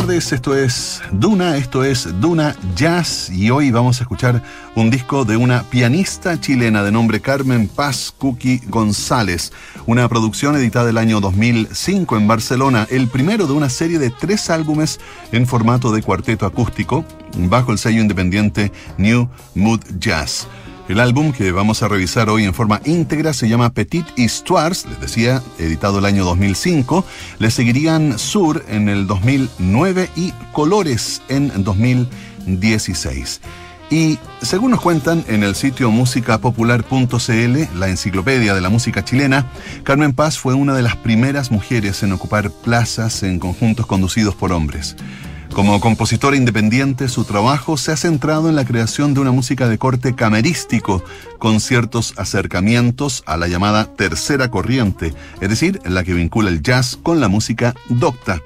tardes, esto es Duna, esto es Duna Jazz y hoy vamos a escuchar un disco de una pianista chilena de nombre Carmen Paz González, una producción editada el año 2005 en Barcelona, el primero de una serie de tres álbumes en formato de cuarteto acústico bajo el sello independiente New Mood Jazz. El álbum que vamos a revisar hoy en forma íntegra se llama Petit Histoires, les decía, editado el año 2005. Le seguirían Sur en el 2009 y Colores en 2016. Y según nos cuentan en el sitio musicapopular.cl, la enciclopedia de la música chilena, Carmen Paz fue una de las primeras mujeres en ocupar plazas en conjuntos conducidos por hombres. Como compositora independiente, su trabajo se ha centrado en la creación de una música de corte camerístico, con ciertos acercamientos a la llamada tercera corriente, es decir, la que vincula el jazz con la música docta.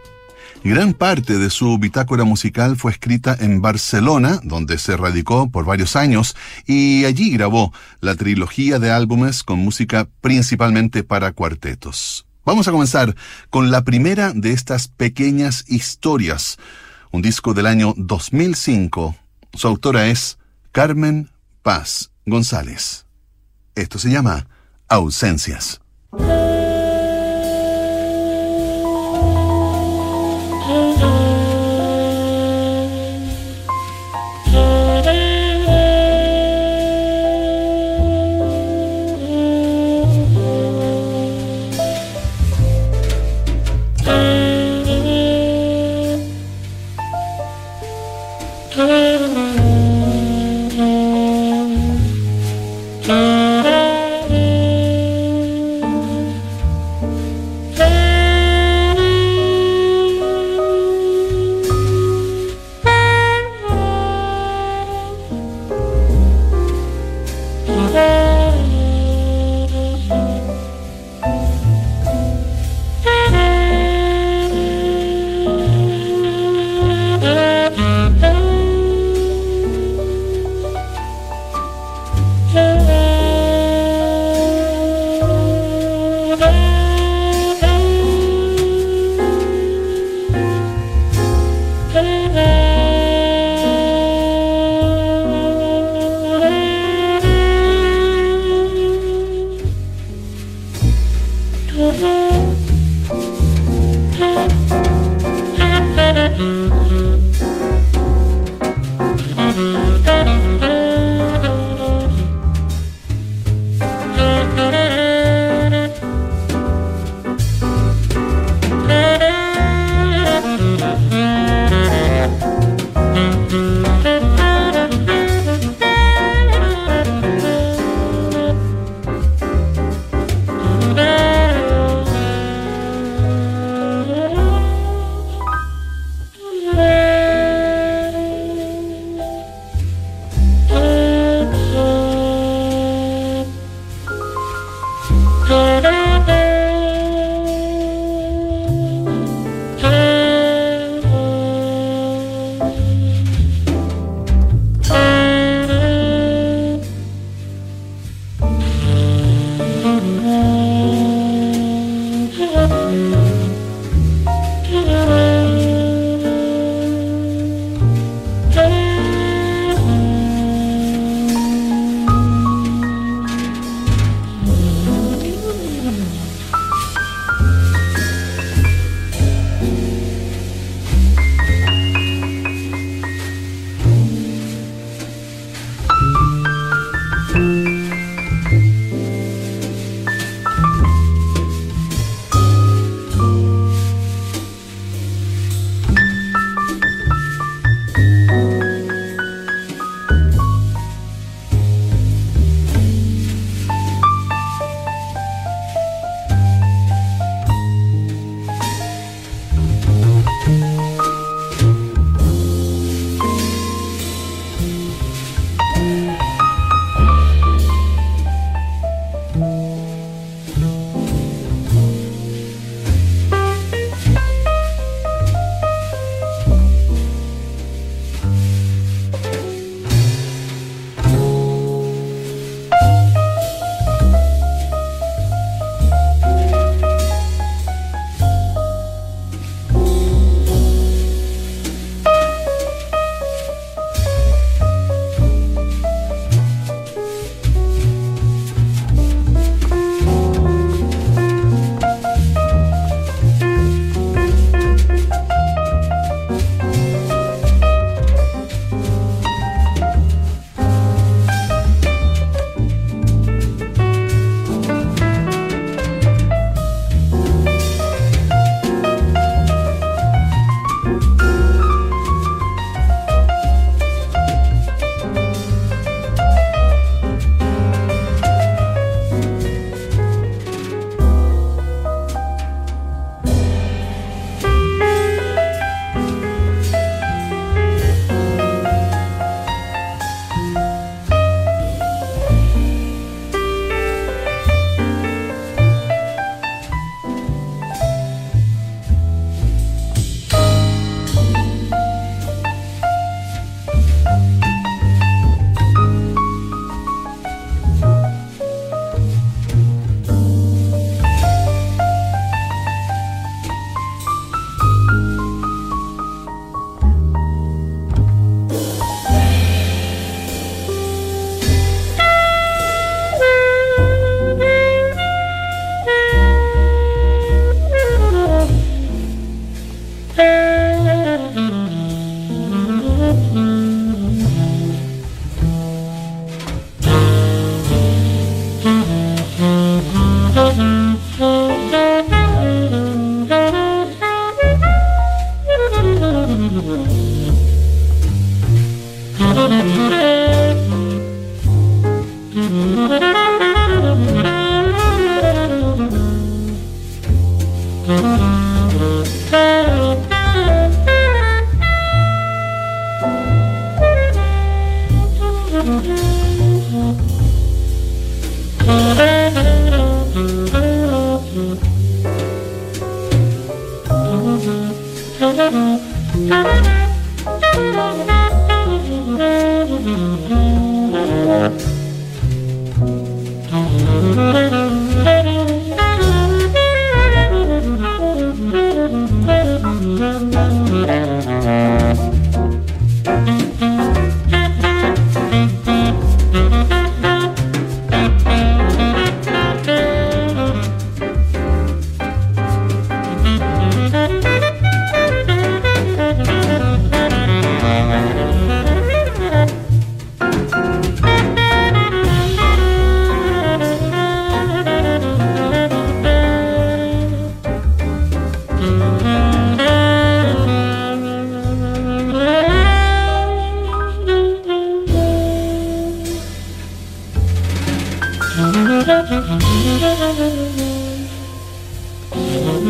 Gran parte de su bitácora musical fue escrita en Barcelona, donde se radicó por varios años, y allí grabó la trilogía de álbumes con música principalmente para cuartetos. Vamos a comenzar con la primera de estas pequeñas historias un disco del año 2005. Su autora es Carmen Paz González. Esto se llama Ausencias.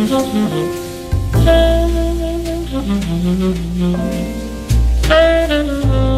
Thank you.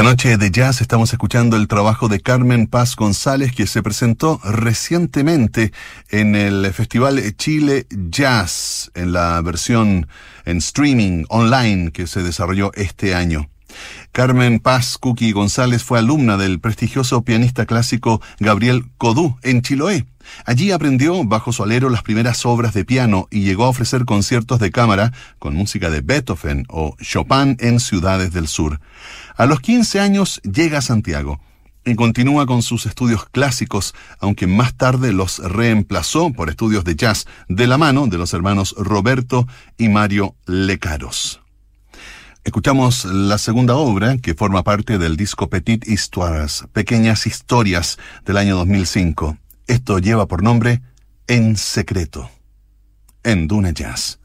Esta noche de jazz estamos escuchando el trabajo de Carmen Paz González que se presentó recientemente en el Festival Chile Jazz en la versión en streaming online que se desarrolló este año. Carmen Paz Cookie González fue alumna del prestigioso pianista clásico Gabriel Codú en Chiloé. Allí aprendió bajo su alero las primeras obras de piano y llegó a ofrecer conciertos de cámara con música de Beethoven o Chopin en ciudades del sur. A los 15 años llega a Santiago y continúa con sus estudios clásicos, aunque más tarde los reemplazó por estudios de jazz de la mano de los hermanos Roberto y Mario Lecaros. Escuchamos la segunda obra que forma parte del disco Petit Histoires, Pequeñas Historias del año 2005. Esto lleva por nombre En Secreto, en Duna Jazz.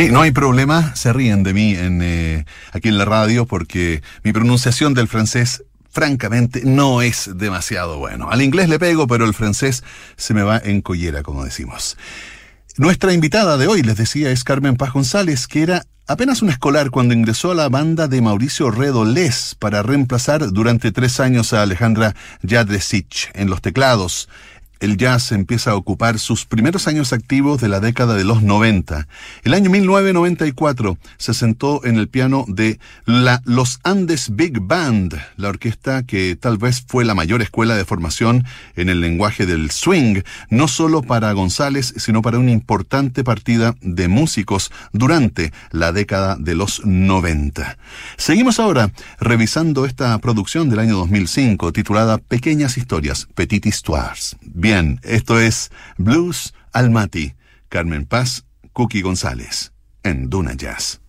Sí, no hay problema, se ríen de mí en, eh, aquí en la radio porque mi pronunciación del francés francamente no es demasiado bueno. Al inglés le pego, pero el francés se me va en collera, como decimos. Nuestra invitada de hoy, les decía, es Carmen Paz González, que era apenas un escolar cuando ingresó a la banda de Mauricio Redolés para reemplazar durante tres años a Alejandra Jadresich en los teclados el jazz empieza a ocupar sus primeros años activos de la década de los 90. El año 1994 se sentó en el piano de la Los Andes Big Band, la orquesta que tal vez fue la mayor escuela de formación en el lenguaje del swing, no solo para González, sino para una importante partida de músicos durante la década de los 90. Seguimos ahora revisando esta producción del año 2005 titulada Pequeñas Historias, Petit Histoires. Esto es Blues Almaty, Carmen Paz, Cookie González, en Duna Jazz.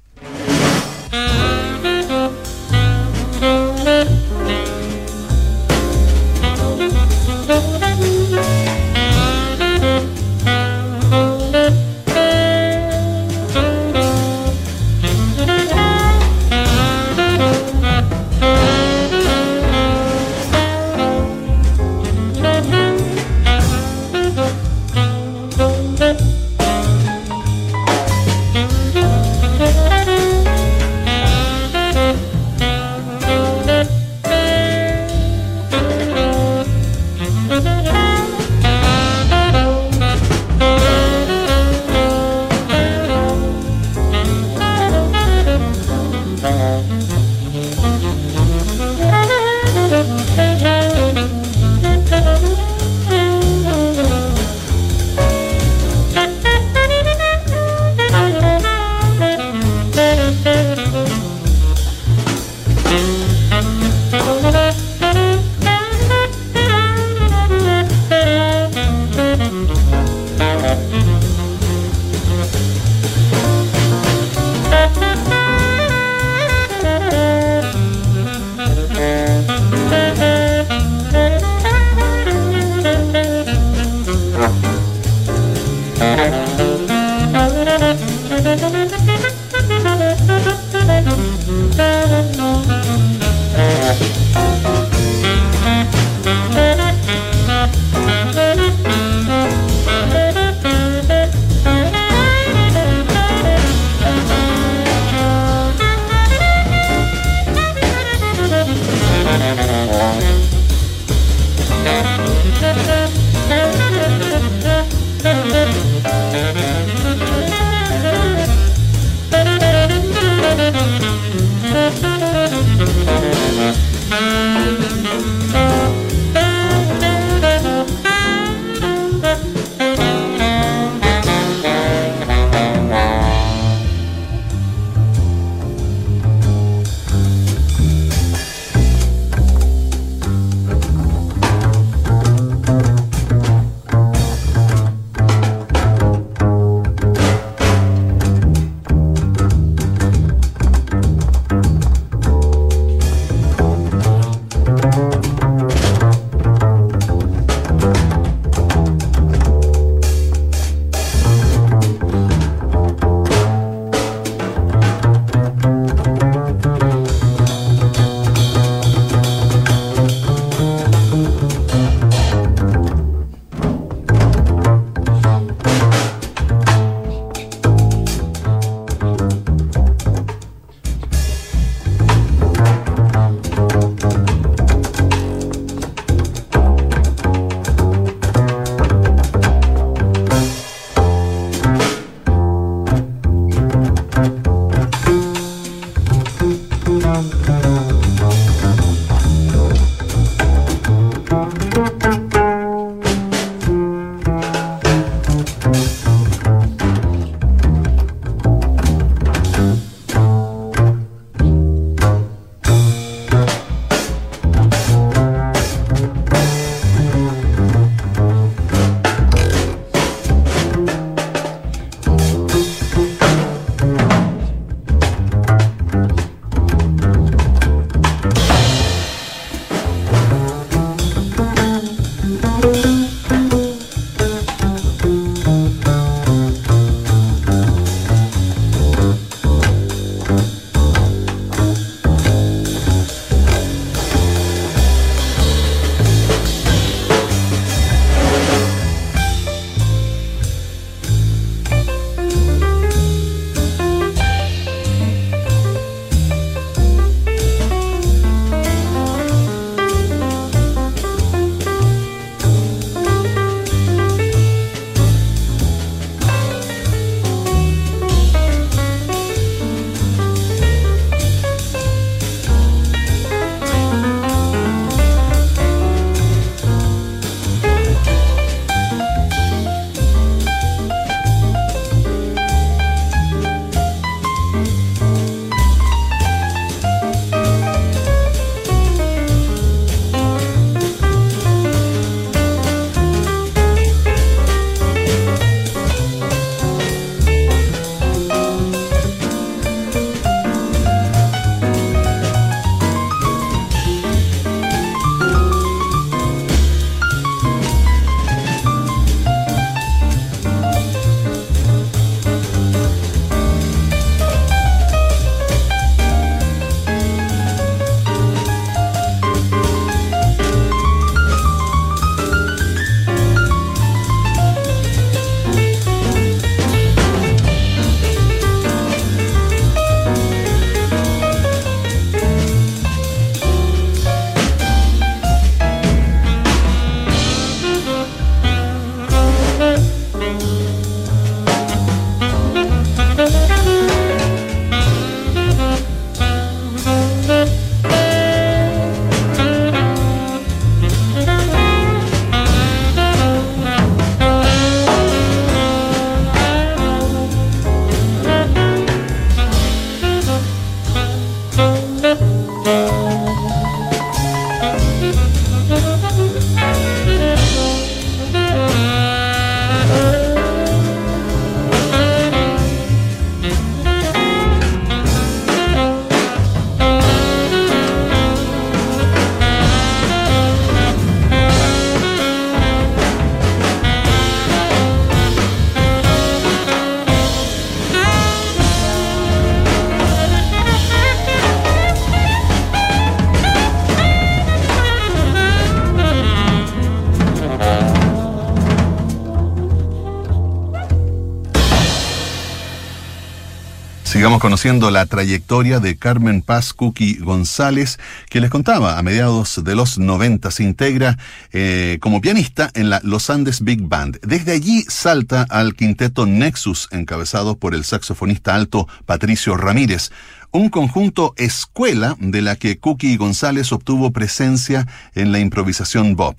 Sigamos conociendo la trayectoria de Carmen Paz Cookie González, que les contaba, a mediados de los 90 se integra eh, como pianista en la Los Andes Big Band. Desde allí salta al quinteto Nexus, encabezado por el saxofonista alto Patricio Ramírez, un conjunto escuela de la que Cookie González obtuvo presencia en la improvisación Bob.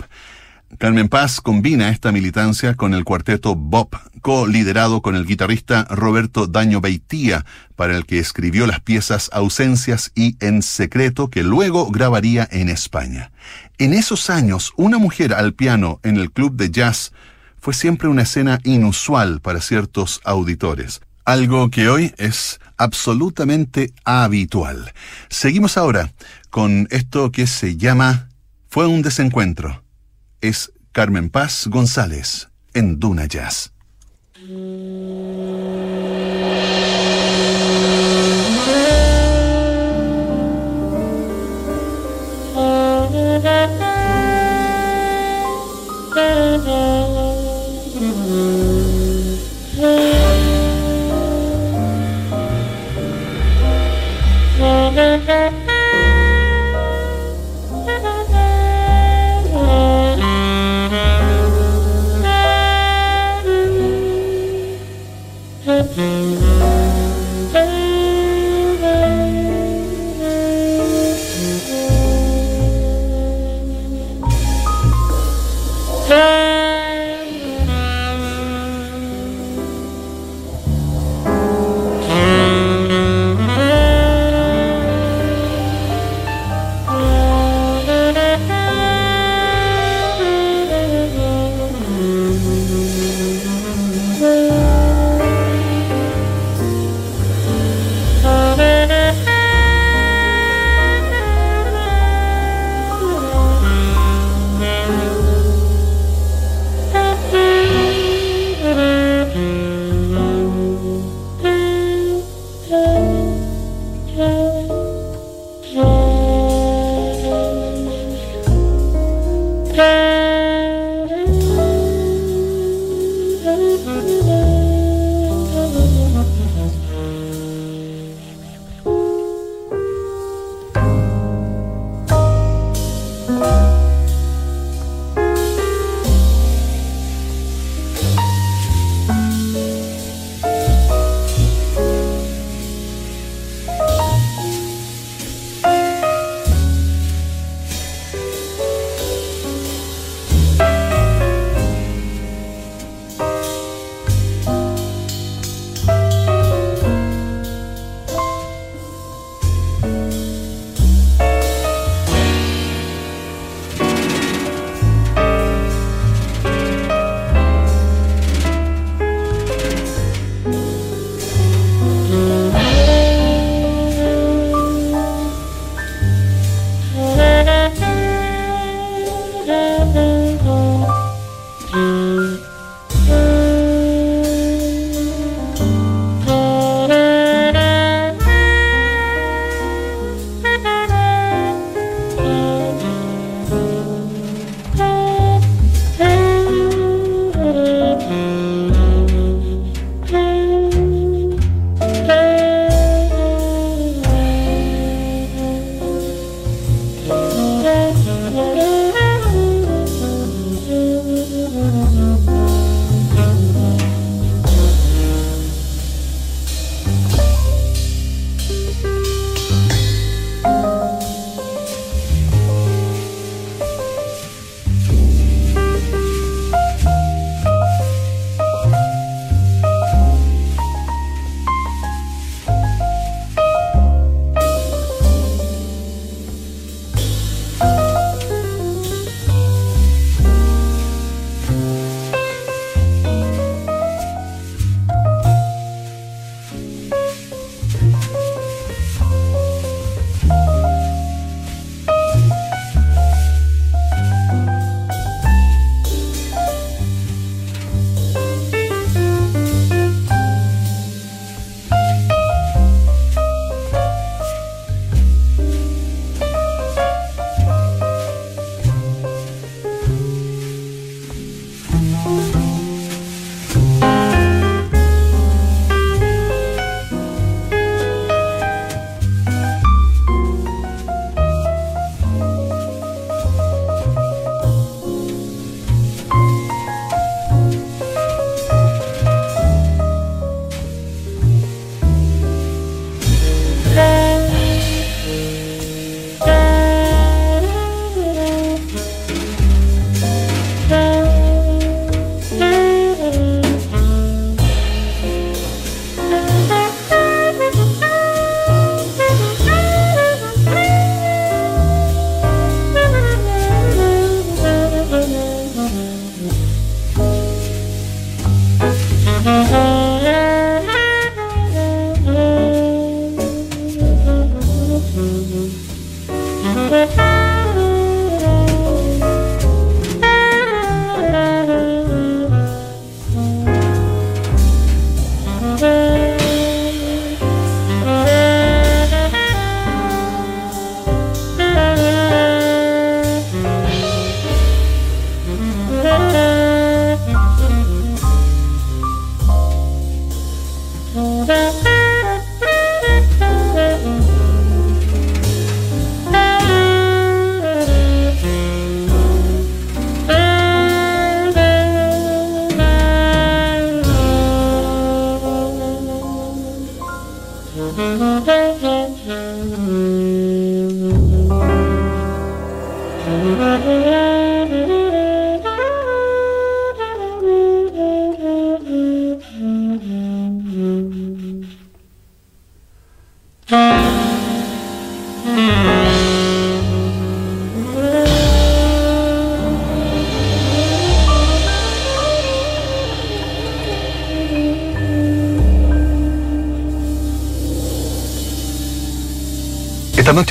Carmen Paz combina esta militancia con el cuarteto Bob, co-liderado con el guitarrista Roberto Daño Beitía, para el que escribió las piezas Ausencias y En Secreto, que luego grabaría en España. En esos años, una mujer al piano en el club de jazz fue siempre una escena inusual para ciertos auditores, algo que hoy es absolutamente habitual. Seguimos ahora con esto que se llama Fue un desencuentro es Carmen Paz González en Duna Jazz.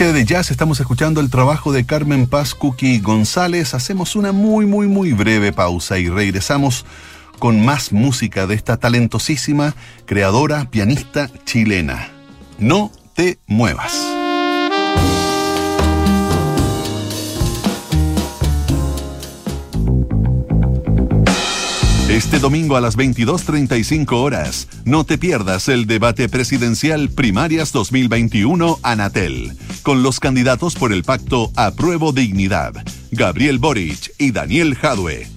Noche de jazz estamos escuchando el trabajo de Carmen Paz Cookie González. Hacemos una muy, muy, muy breve pausa y regresamos con más música de esta talentosísima creadora, pianista chilena. No te muevas. Este domingo a las 22.35 horas, no te pierdas el debate presidencial Primarias 2021 Anatel, con los candidatos por el pacto Apruebo Dignidad, Gabriel Boric y Daniel Jadue.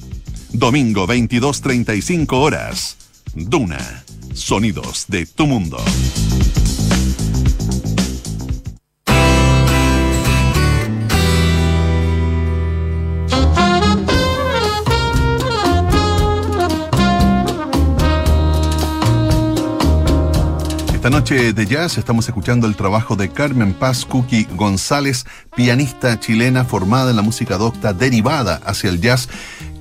Domingo 22.35 horas, Duna, sonidos de tu mundo. Esta noche de jazz estamos escuchando el trabajo de Carmen Paz Cookie González, pianista chilena formada en la música docta derivada hacia el jazz,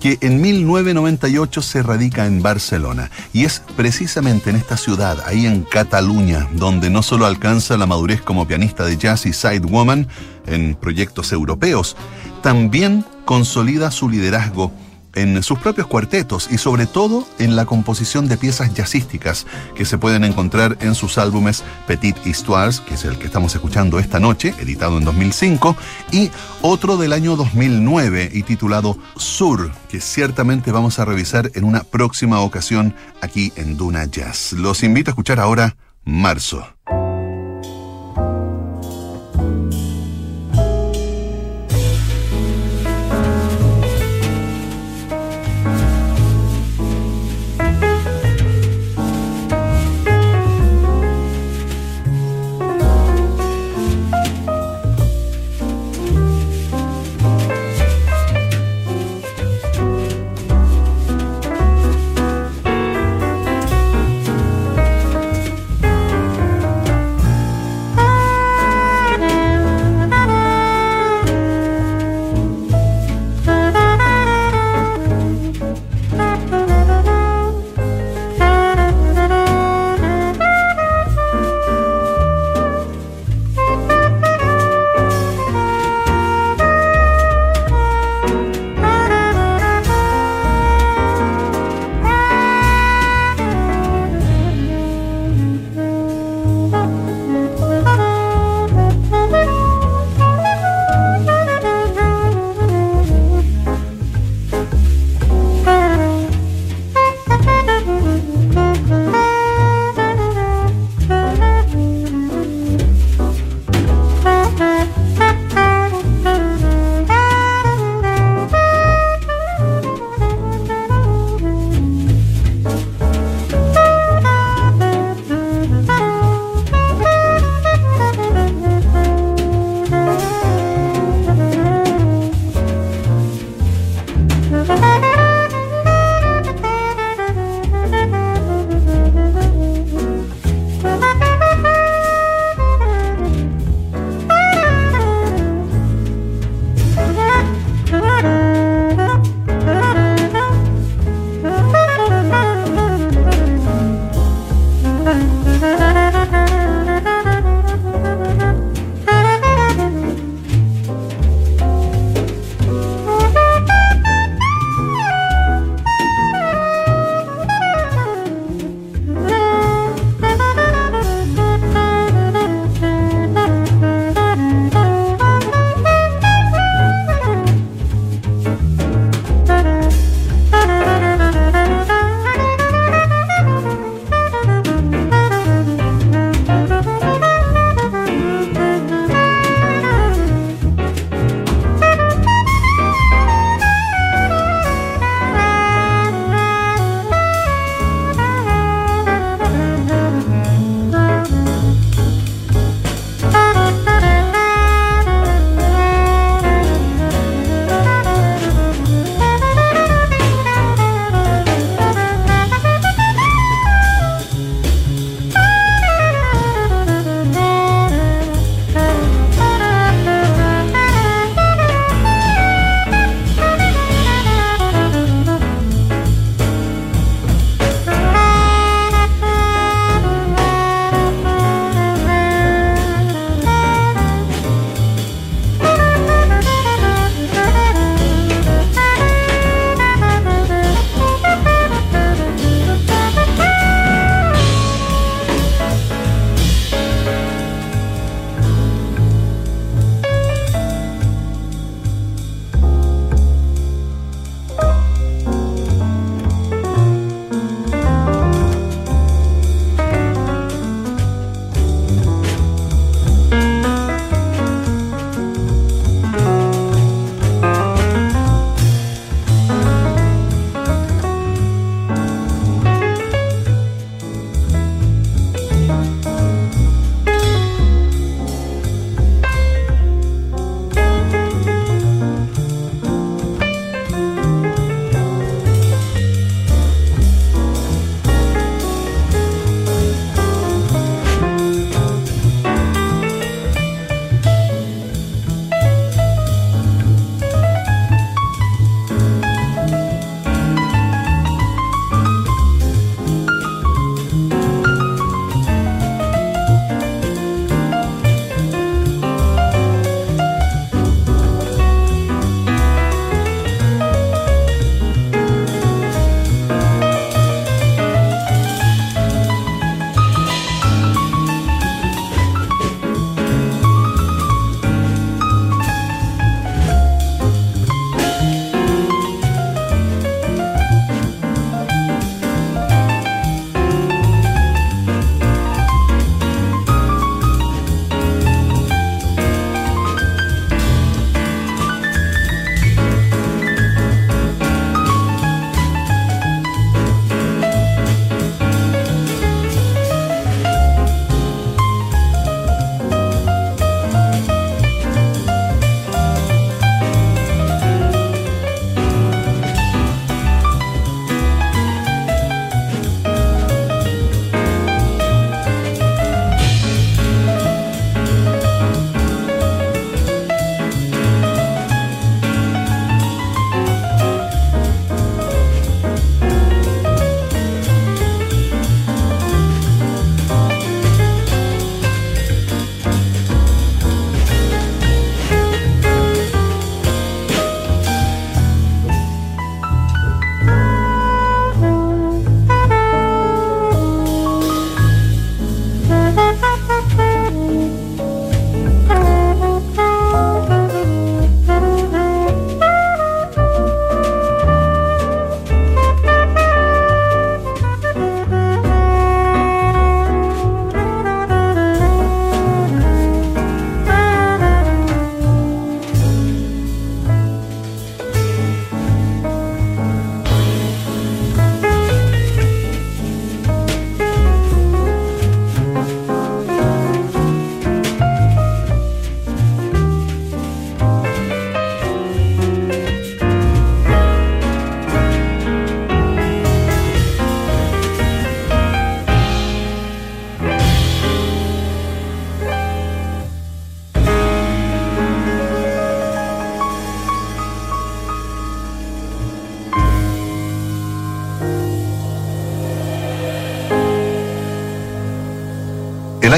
que en 1998 se radica en Barcelona. Y es precisamente en esta ciudad, ahí en Cataluña, donde no solo alcanza la madurez como pianista de jazz y sidewoman en proyectos europeos, también consolida su liderazgo en sus propios cuartetos y sobre todo en la composición de piezas jazzísticas que se pueden encontrar en sus álbumes Petit Histoires, que es el que estamos escuchando esta noche, editado en 2005, y otro del año 2009 y titulado Sur, que ciertamente vamos a revisar en una próxima ocasión aquí en Duna Jazz. Los invito a escuchar ahora Marzo.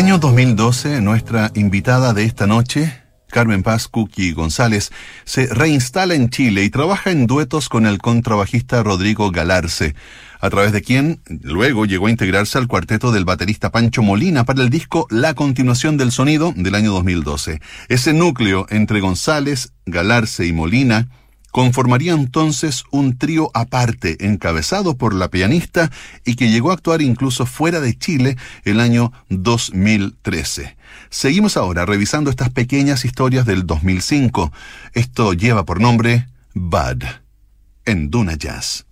Año 2012, nuestra invitada de esta noche, Carmen Paz González, se reinstala en Chile y trabaja en duetos con el contrabajista Rodrigo Galarce, a través de quien luego llegó a integrarse al cuarteto del baterista Pancho Molina para el disco La Continuación del Sonido del año 2012. Ese núcleo entre González, Galarce y Molina conformaría entonces un trío aparte, encabezado por la pianista y que llegó a actuar incluso fuera de Chile el año 2013. Seguimos ahora revisando estas pequeñas historias del 2005. Esto lleva por nombre Bud en Duna Jazz.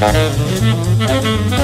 Música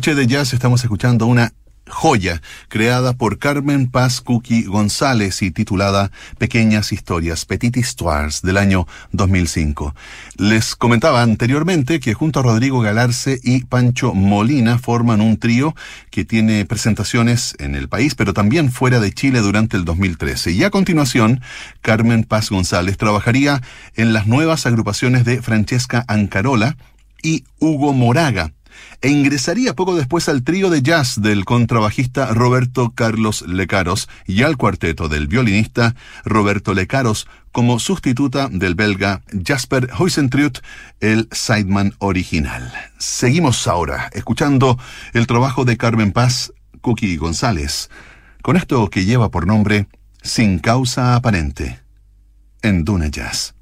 noche de jazz estamos escuchando una joya creada por Carmen Paz Cookie González y titulada Pequeñas Historias, Petit Histoires, del año 2005. Les comentaba anteriormente que junto a Rodrigo Galarce y Pancho Molina forman un trío que tiene presentaciones en el país, pero también fuera de Chile durante el 2013. Y a continuación, Carmen Paz González trabajaría en las nuevas agrupaciones de Francesca Ancarola y Hugo Moraga e ingresaría poco después al trío de jazz del contrabajista Roberto Carlos Lecaros y al cuarteto del violinista Roberto Lecaros como sustituta del belga Jasper Huysentrut, el sideman original. Seguimos ahora escuchando el trabajo de Carmen Paz, Cookie González, con esto que lleva por nombre Sin causa aparente, en Duna Jazz.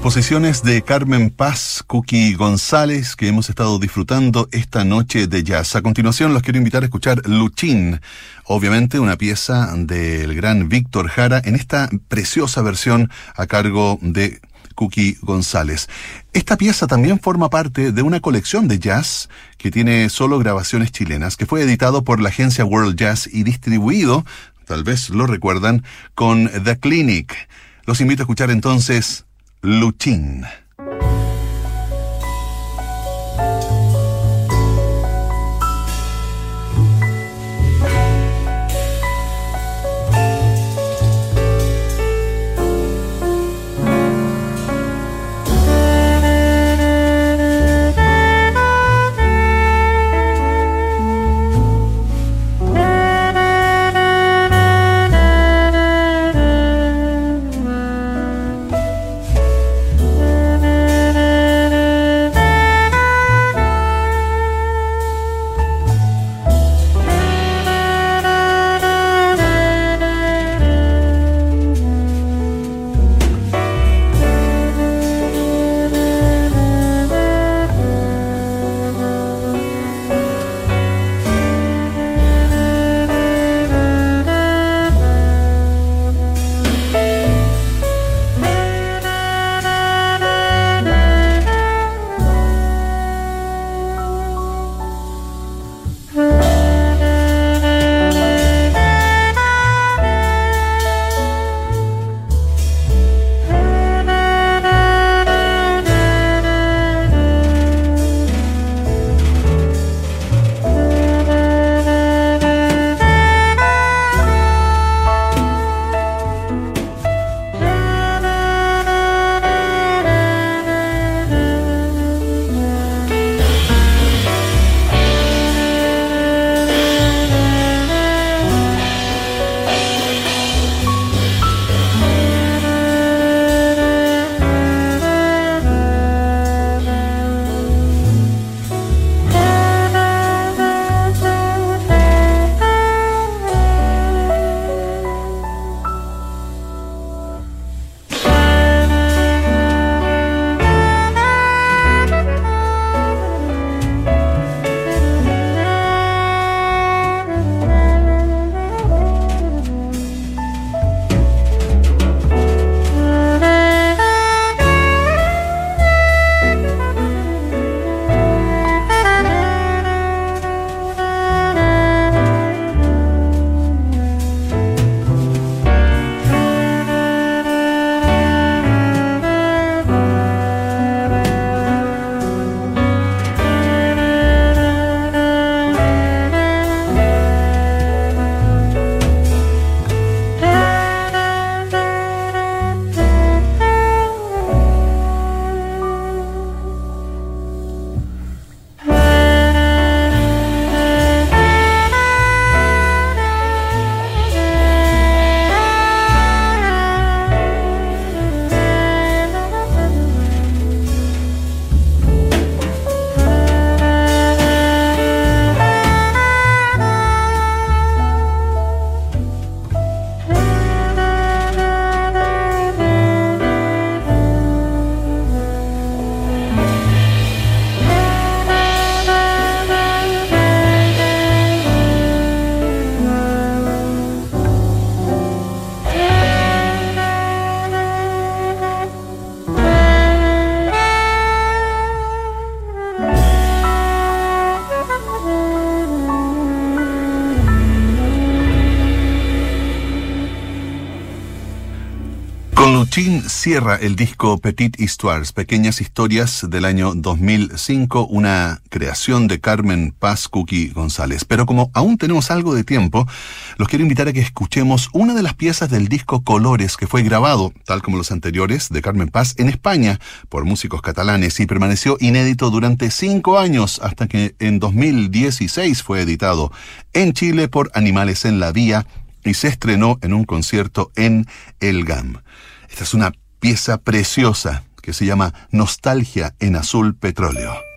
Composiciones de Carmen Paz, Cookie González, que hemos estado disfrutando esta noche de jazz. A continuación los quiero invitar a escuchar Luchín, obviamente una pieza del gran Víctor Jara en esta preciosa versión a cargo de Cookie González. Esta pieza también forma parte de una colección de jazz que tiene solo grabaciones chilenas, que fue editado por la agencia World Jazz y distribuido, tal vez lo recuerdan, con The Clinic. Los invito a escuchar entonces Luchín. Cierra el disco Petit Histoires, Pequeñas Historias del año 2005, una creación de Carmen Paz Cookie González. Pero como aún tenemos algo de tiempo, los quiero invitar a que escuchemos una de las piezas del disco Colores que fue grabado, tal como los anteriores, de Carmen Paz en España por músicos catalanes y permaneció inédito durante cinco años hasta que en 2016 fue editado en Chile por Animales en la Vía y se estrenó en un concierto en El GAM. Esta es una pieza preciosa que se llama Nostalgia en Azul Petróleo.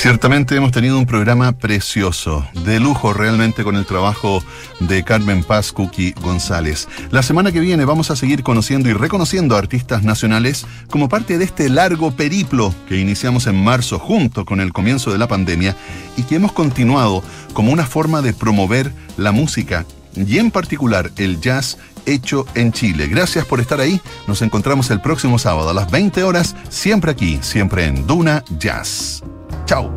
Ciertamente hemos tenido un programa precioso, de lujo realmente con el trabajo de Carmen Paz Cookie González. La semana que viene vamos a seguir conociendo y reconociendo a artistas nacionales como parte de este largo periplo que iniciamos en marzo junto con el comienzo de la pandemia y que hemos continuado como una forma de promover la música y en particular el jazz hecho en Chile. Gracias por estar ahí. Nos encontramos el próximo sábado a las 20 horas, siempre aquí, siempre en Duna Jazz. Tchau.